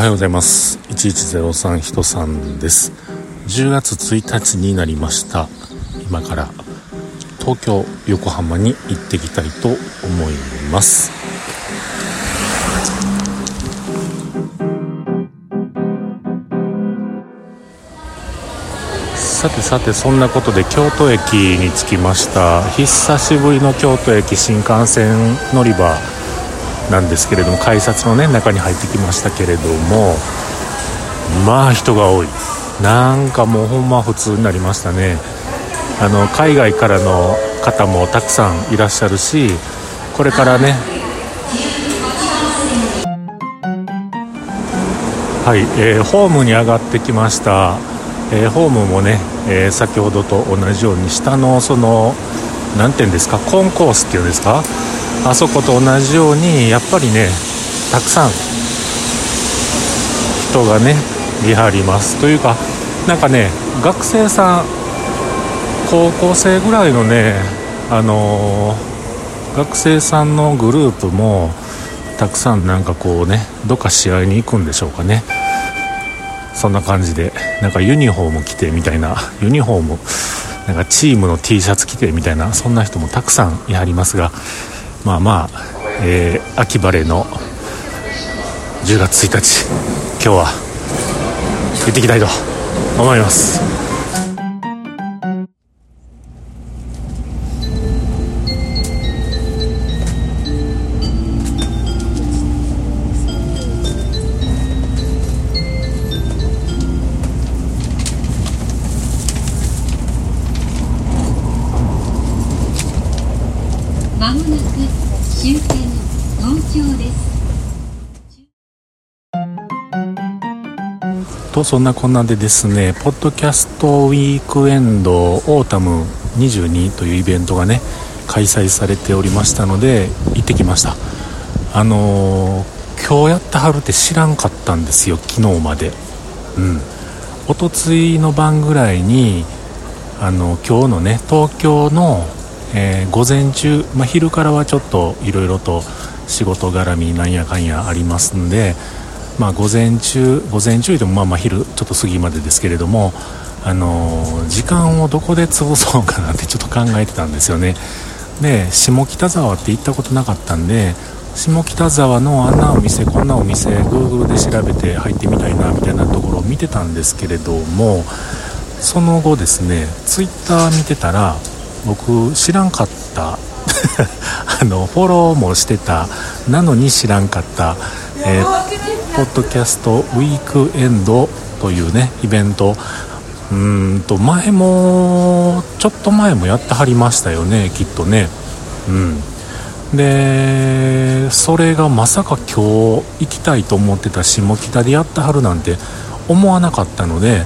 はようございます。1103人さんです。10月1日になりました。今から東京横浜に行ってきたいと思います。さてさてそんなことで京都駅に着きました。久しぶりの京都駅新幹線乗り場。なんですけれども改札のね中に入ってきましたけれどもまあ人が多い。なんかもうほんま普通になりましたね。あの海外からの方もたくさんいらっしゃるしこれからね。はい、えー、ホームに上がってきました、えー、ホームもね、えー、先ほどと同じように下のその何て言うんですかコンコースっていうんですかあそこと同じようにやっぱりねたくさん人がね見張ります。というかなんかね学生さん高校生ぐらいのねあのー、学生さんのグループもたくさんなんかこうねどっか試合に行くんでしょうかね。そんな感じでなんかユニフォーム着てみたいなユニフォームなんかチームの T シャツ着てみたいなそんな人もたくさんいはりますがまあまあ、えー、秋晴れの10月1日今日は行ってきたいと思います。とそんなこんなでですねポッドキャストウィークエンドオータム22というイベントがね開催されておりましたので行ってきました。あのー、今日やってはるって知らんかったんですよ昨日まで。うん。おとついの晩ぐらいにあの今日のね東京の、えー、午前中、まあ、昼からはちょっといろいろと仕事絡みなんやかんやありますんでまあ、午前中午前中でもまあまあ昼ちょっと過ぎまでですけれども、あのー、時間をどこで潰そうかなってちょっと考えてたんですよね。で下北沢って行ったことなかったんで下北沢のあんなお店こんなお店 Google で調べて入ってみたいなみたいなところを見てたんですけれどもその後ですね Twitter 見てたら僕知らんかった あのフォローもしてたなのに知らんかった、えーポッドキャストウィークエンドというねイベント。うんと前もちょっと前もやってはりましたよねきっとね。うん。でそれがまさか今日行きたいと思ってた下北でやってはるなんて思わなかったので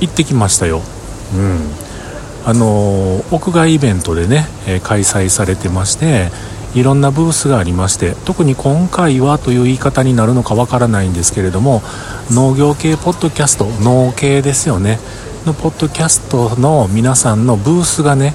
行ってきましたよ。うん。あの屋外イベントでね、開催されてましていろんなブースがありまして特に今回はという言い方になるのかわからないんですけれども農業系ポッドキャスト農系ですよね。のポッドキャストの皆さんのブースがね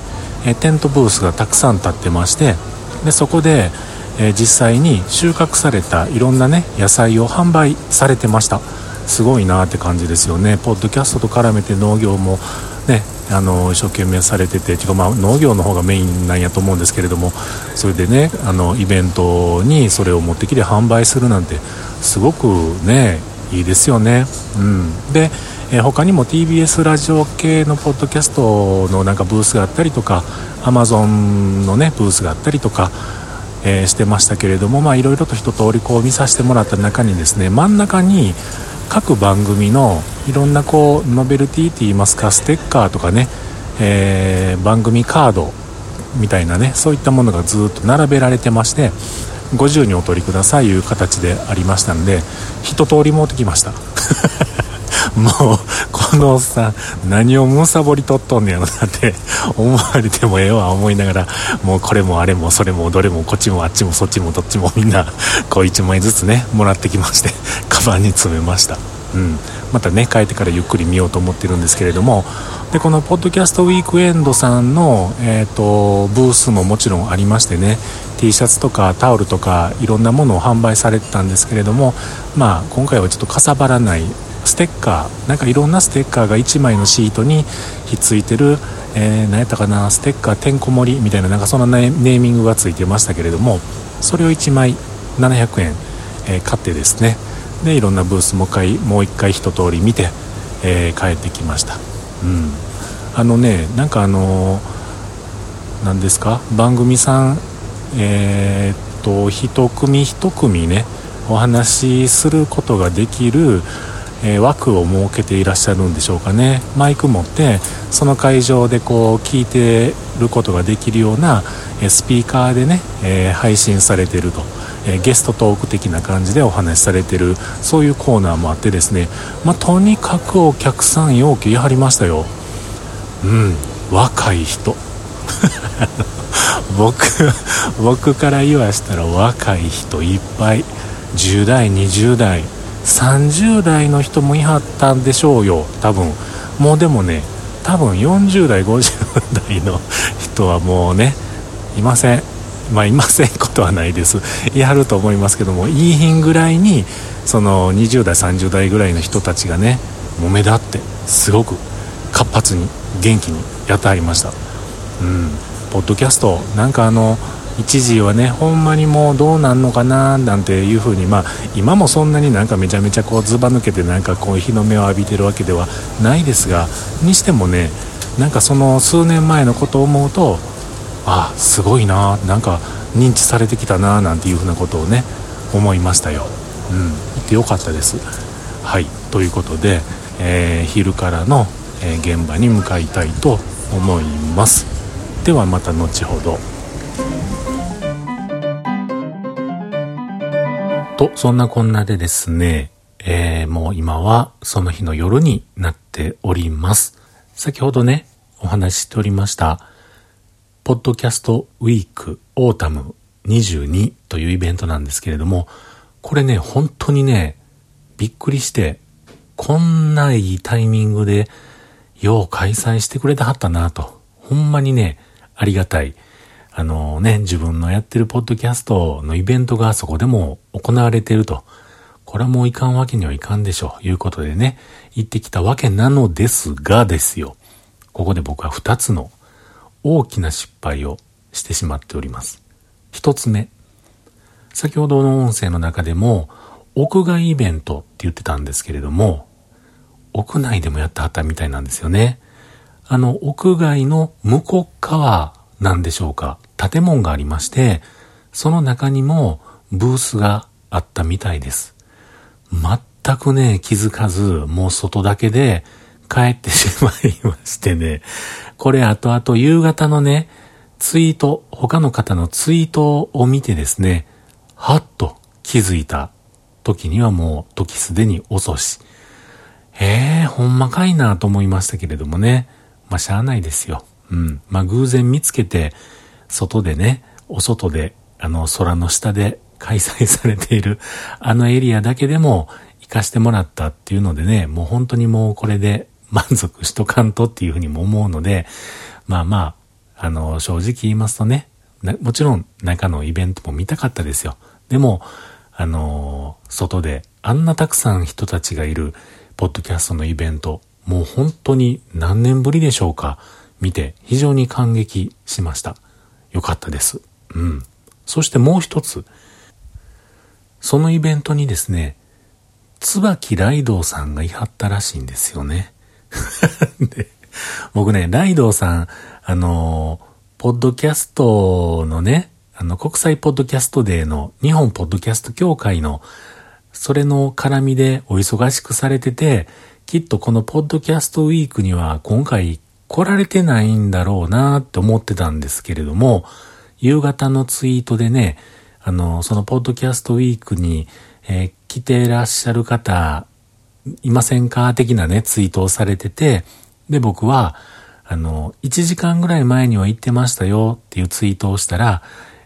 テントブースがたくさん立ってましてでそこで、え実際に収穫されたいろんなね野菜を販売されてました。すごいなって感じですよね。ポッドキャストと絡めて農業もねあの一生懸命されててまあ、農業の方がメインなんやと思うんですけれどもそれでねあのイベントにそれを持ってきて販売するなんてすごくねいいですよね、うん、で、え他にも TBS ラジオ系のポッドキャストのなんかブースがあったりとか Amazon のねブースがあったりとかえー、してましたけれどもいろいろと一通りこう見させてもらった中にですね真ん中に各番組のいろんなこうノベルティって言いますかステッカーとかね、えー、番組カードみたいなねそういったものがずっと並べられてましてご自由にお取りくださいという形でありましたんで一通り持ってきました。もうこのおっさん何をむさぼりとっとんねやろなって思われてもええわ思いながら。もうこれもあれもそれもどれもこっちもあっちもそっちもどっちもみんなこう1枚ずつねもらってきまして カバンに詰めました。うん。またね帰ってからゆっくり見ようと思ってるんですけれども。でこのポッドキャストウィークエンドさんの、えーと、ブースももちろんありましてね。T シャツとかタオルとかいろんなものを販売されてたんですけれども、まあ、今回はちょっとかさばらないステッカーなんかいろんなステッカーが1枚のシートにひっついてる、えー、何やったかなステッカーてんこ盛りみたいななんかそんなネーミングがついてましたけれどもそれを1枚700円、えー、買ってですね。でいろんなブースもう一回もう一回一通り見て、えー、帰ってきました、うん、あのねなんかあの何ですか？番組さんえー、っと一組一組ねお話しすることができる、えー、枠を設けていらっしゃるんでしょうかね。マイク持ってその会場でこう聞いてることができるような、えスピーカーでね、えー、配信されてると、えゲストトーク的な感じでお話しされてる。そういうコーナーもあってですね、まあ、とにかくお客さんようきはりましたよ。うん若い人。僕僕から言わしたら若い人いっぱい。10代20代。30代の人もいはったんでしょうよ。多分。もうでもね多分40代50代の人はもうねいません。まあいませんことはないです。やると思いますけどもいいひんぐらいにその20代30代ぐらいの人たちがねもう目立ってすごく活発に元気にやってはりました。うん。ポッドキャストなんかあの一時はねほんまにもうどうなんのかななんていうふうにまあ今もそんなになんかめちゃめちゃこうずば抜けてなんかこう日の目を浴びてるわけではないですがにしてもねなんかその数年前のことを思うとあすごいななんか認知されてきたななんていうふうなことをね思いましたよ。うん行ってよかったです。はいということで、えー、昼からの、え、現場に向かいたいと思います。ではまた後ほど。と、そんなこんなでですね、えー、もう今はその日の夜になっております。先ほどね、お話ししておりました、 Podcast Week Autumn 22というイベントなんですけれども、これね、本当にね、びっくりして、こんないいタイミングで、よう開催してくれてはったなと。ほんまにね、ありがたい。あのね、自分のやってるポッドキャストのイベントがそこでも行われてると。これはもういかんわけにはいかんでしょう。いうことでね、行ってきたわけなのですがですよ。ここで僕は二つの大きな失敗をしてしまっております。一つ目。先ほどの音声の中でも、屋外イベントって言ってたんですけれども、屋内でもやってはったみたいなんですよね。あの、屋外の向こう側なんでしょうか。建物がありまして、その中にもブースがあったみたいです。全くね、気づかず、もう外だけで帰ってしまいましてね、これ後々夕方のね、ツイート、他の方のツイートを見てですね、はっと気づいた時にはもう時すでに遅し。へえ、ほんまかいなと思いましたけれどもね。まあ、しゃあないですよ。うん。まあ、偶然見つけて、外でね、お外で、あの、空の下で開催されている、あのエリアだけでも行かしてもらったっていうのでね、もう本当にもうこれで満足しとかんとっていうふうにも思うので、まあまあ、あの、正直言いますとね、もちろん中のイベントも見たかったですよ。でも、あの外であんなたくさん人たちがいるポッドキャストのイベント、もう本当に何年ぶりでしょうか。見て非常に感激しました。よかったです。うん。そしてもう一つ。そのイベントにですね、椿ライドさんがいはったらしいんですよね。で僕ね、ライドウさん、あの、ポッドキャストのね、あの、国際ポッドキャストデーの日本ポッドキャスト協会の、それの絡みでお忙しくされてて、きっとこのポッドキャストウィークには今回来られてないんだろうなって思ってたんですけれども、夕方のツイートでね、あの、そのポッドキャストウィークに、えー、来てらっしゃる方、いませんか？的なね、ツイートをされてて、で、僕は、あの、1時間ぐらい前には行ってましたよっていうツイートをしたら、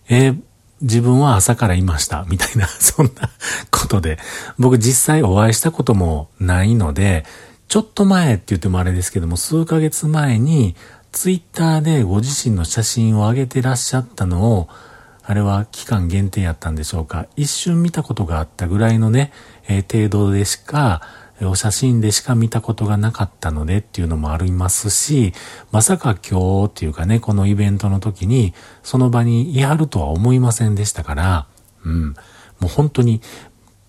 えー、自分は朝からいました、みたいな、そんなことで、僕実際お会いしたこともないので、ちょっと前って言ってもあれですけども、数ヶ月前に、ツイッターでご自身の写真を上げてらっしゃったのを、あれは期間限定やったんでしょうか。一瞬見たことがあったぐらいのね、えー、程度でしか、お写真でしか見たことがなかったのでっていうのもありますし、まさか今日っていうかね、このイベントの時に、その場にいはるとは思いませんでしたから、うん、もう本当に、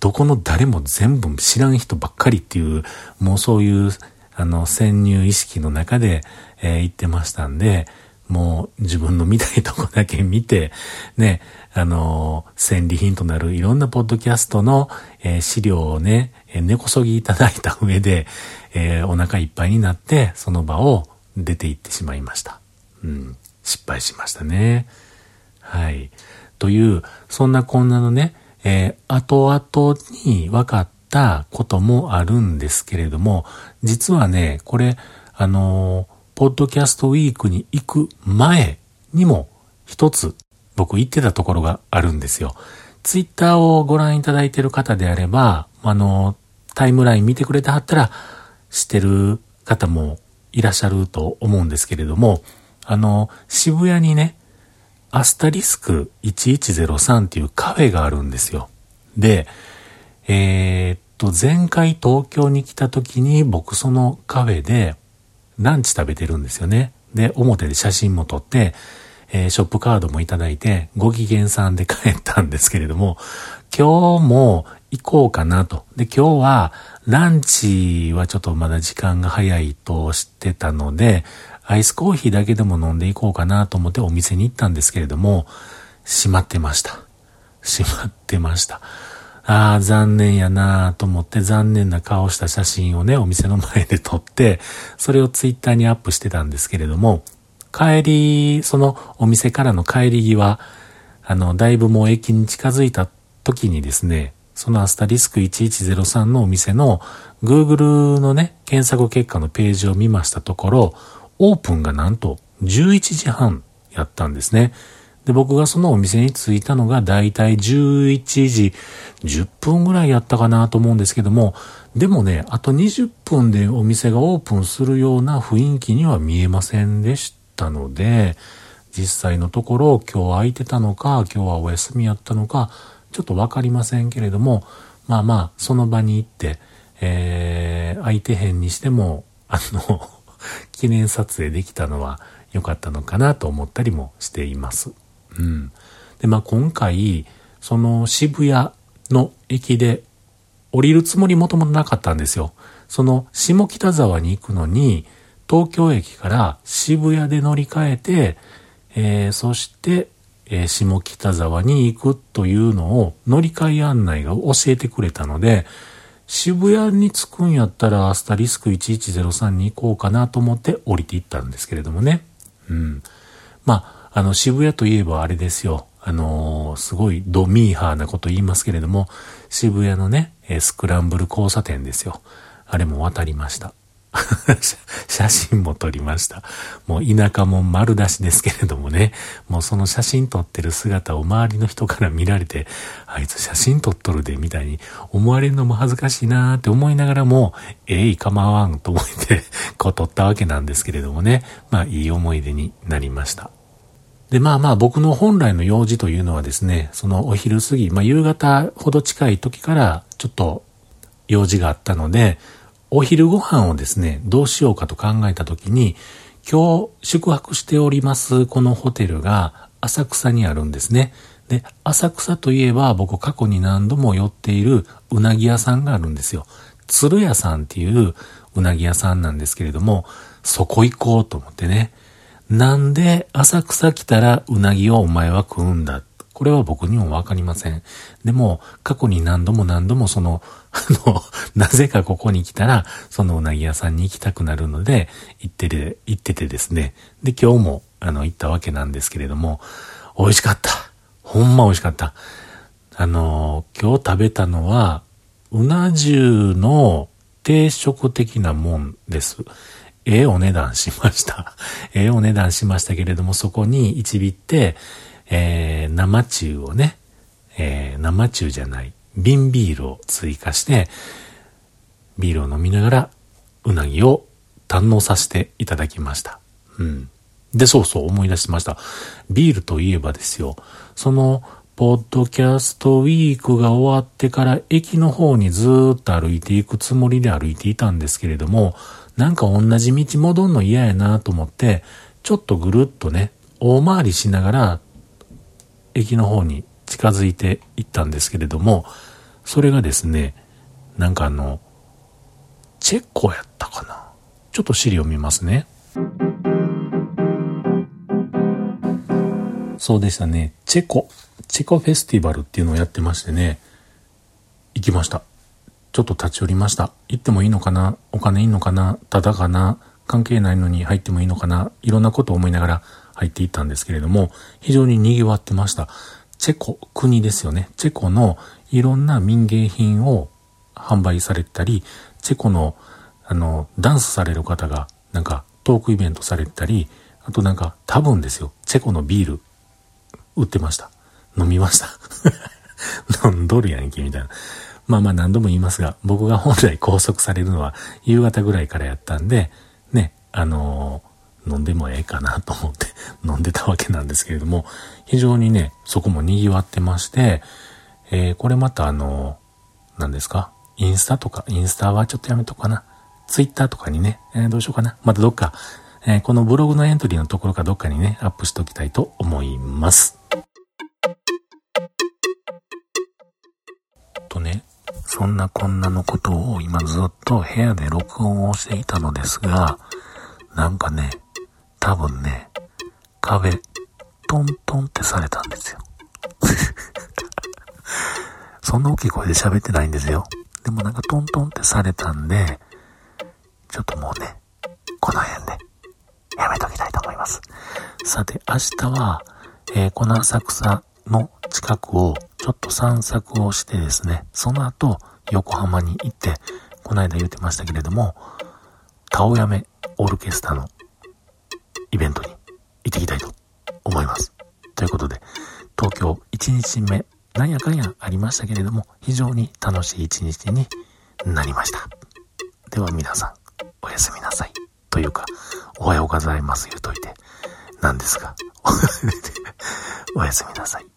どこの誰も全部知らん人ばっかりっていう、もうそういう、あの、潜入意識の中で、えー、言ってましたんで、もう自分の見たいとこだけ見て、ね、あの、戦利品となるいろんなポッドキャストの、えー、資料をね、えー、根こそぎいただいた上で、えー、お腹いっぱいになって、その場を出て行ってしまいました。うん、失敗しましたね。はい。という、そんなこんなのね、えー、後々に分かったこともあるんですけれども、実はね、これ、あのーポッドキャストウィークに行く前にも一つ僕行ってたところがあるんですよ。ツイッターをご覧いただいてる方であれば、あの、タイムライン見てくれてはったら知ってる方もいらっしゃると思うんですけれども、あの、渋谷にね、アスタリスク1103っていうカフェがあるんですよ。で、えー、っと、前回東京に来た時に僕そのカフェでランチ食べてるんですよね。で、表で写真も撮って、えー、ショップカードもいただいて、ご機嫌さんで帰ったんですけれども、今日も行こうかなと。で、今日は、ランチはちょっとまだ時間が早いと知ってたので、アイスコーヒーだけでも飲んでいこうかなと思ってお店に行ったんですけれども、閉まってました。閉まってました。ああ、残念やなと思って残念な顔した写真をね、お店の前で撮って、それをツイッターにアップしてたんですけれども、帰り、そのお店からの帰り際、あの、だいぶもう駅に近づいた時にですね、そのアスタリスク1103のお店の Google のね、検索結果のページを見ましたところ、オープンがなんと11時半やったんですね。で、僕がそのお店に着いたのがだいたい11時10分ぐらいやったかなと思うんですけども、でもね、あと20分でお店がオープンするような雰囲気には見えませんでしたので、実際のところ今日空いてたのか、今日はお休みやったのか、ちょっとわかりませんけれども、まあまあ、その場に行って、えー、空いてへんにしても、あの 記念撮影できたのは良かったのかなと思ったりもしています。うん。で、まあ今回、その渋谷の駅で降りるつもりもともなかったんですよ。その下北沢に行くのに、東京駅から渋谷で乗り換えて、えー、そして、えー、下北沢に行くというのを乗り換え案内が教えてくれたので、渋谷に着くんやったらアスタリスク1103に行こうかなと思って降りていったんですけれどもね。うん。まあ、あの、渋谷といえばあれですよ。あのー、すごいドミーハーなこと言いますけれども、渋谷のね、スクランブル交差点ですよ。あれも渡りました。写真も撮りました。もう田舎も丸出しですけれどもね、もうその写真撮ってる姿を周りの人から見られて、あいつ写真撮っとるで、みたいに思われるのも恥ずかしいなーって思いながらも、えい、構わんと思って、こう撮ったわけなんですけれどもね、まあいい思い出になりました。で、まあまあ僕の本来の用事というのはですね、そのお昼過ぎ、まあ夕方ほど近い時からちょっと用事があったので、お昼ご飯をですね、どうしようかと考えた時に、今日宿泊しておりますこのホテルが浅草にあるんですね。で、浅草といえば僕過去に何度も寄っているうなぎ屋さんがあるんですよ。鶴屋さんっていううなぎ屋さんなんですけれども、そこ行こうと思ってね。なんで浅草来たらうなぎをお前は食うんだ？これは僕にもわかりません。でも、過去に何度も何度もその、あの、なぜかここに来たら、そのうなぎ屋さんに行きたくなるので、行ってて、行っててですね。で、今日も、あの、行ったわけなんですけれども、美味しかった。ほんま美味しかった。あの、今日食べたのは、うな重の定食的なもんです。ええお値段しました。ええお値段しましたけれども、そこに一尾って、えー、生中をね、えー、生中じゃない、瓶ビールを追加して、ビールを飲みながら、うなぎを堪能させていただきました。うん。で、そうそう思い出しました。ビールといえばですよ、その、ポッドキャストウィークが終わってから駅の方にずっと歩いていくつもりで歩いていたんですけれども、なんか同じ道戻んの嫌やなと思って、ちょっとぐるっとね、大回りしながら、駅の方に近づいていったんですけれども、それがですね、なんかあの、チェコやったかな。ちょっと資料見ますね。そうでしたね。チェコ、チェコフェスティバルっていうのをやってましてね、行きました。ちょっと立ち寄りました。行ってもいいのかな？お金いいのかな？ただかな？関係ないのに入ってもいいのかな？いろんなことを思いながら入っていったんですけれども、非常に賑わってました。チェコ、国ですよね。チェコのいろんな民芸品を販売されたり、チェコの、あの、ダンスされる方が、なんか、トークイベントされたり、あとなんか、多分ですよ、チェコのビール、売ってました。飲みました。飲んどるやんけ、みたいな。まあまあ何度も言いますが、僕が本来拘束されるのは夕方ぐらいからやったんで、ね、あのー、飲んでもええかなと思って 飲んでたわけなんですけれども、非常にね、そこも賑わってまして、えー、これまたあの、何ですかインスタとか、インスタはちょっとやめとくかな。ツイッターとかにね、えー、どうしようかな。またどっか、えー、このブログのエントリーのところかどっかにね、アップしておきたいと思います。とね、そんなこんなのことを今ずっと部屋で録音をしていたのですが、なんかね、多分ね、壁、トントンってされたんですよ。そんな大きい声で喋ってないんですよ。でもなんかトントンってされたんで、ちょっともうね、この辺でやめときたいと思います。さて、明日は、えー、この浅草の近くをちょっと散策をしてですね、その後、横浜に行って、この間言ってましたけれども、顔やめオールケスタのイベントに行ってきたいと思います。ということで、東京1日目、なんやかんやありましたけれども、非常に楽しい一日になりました。では皆さん、おやすみなさい。というか、おはようございます言うといて、なんですが、おやすみなさい。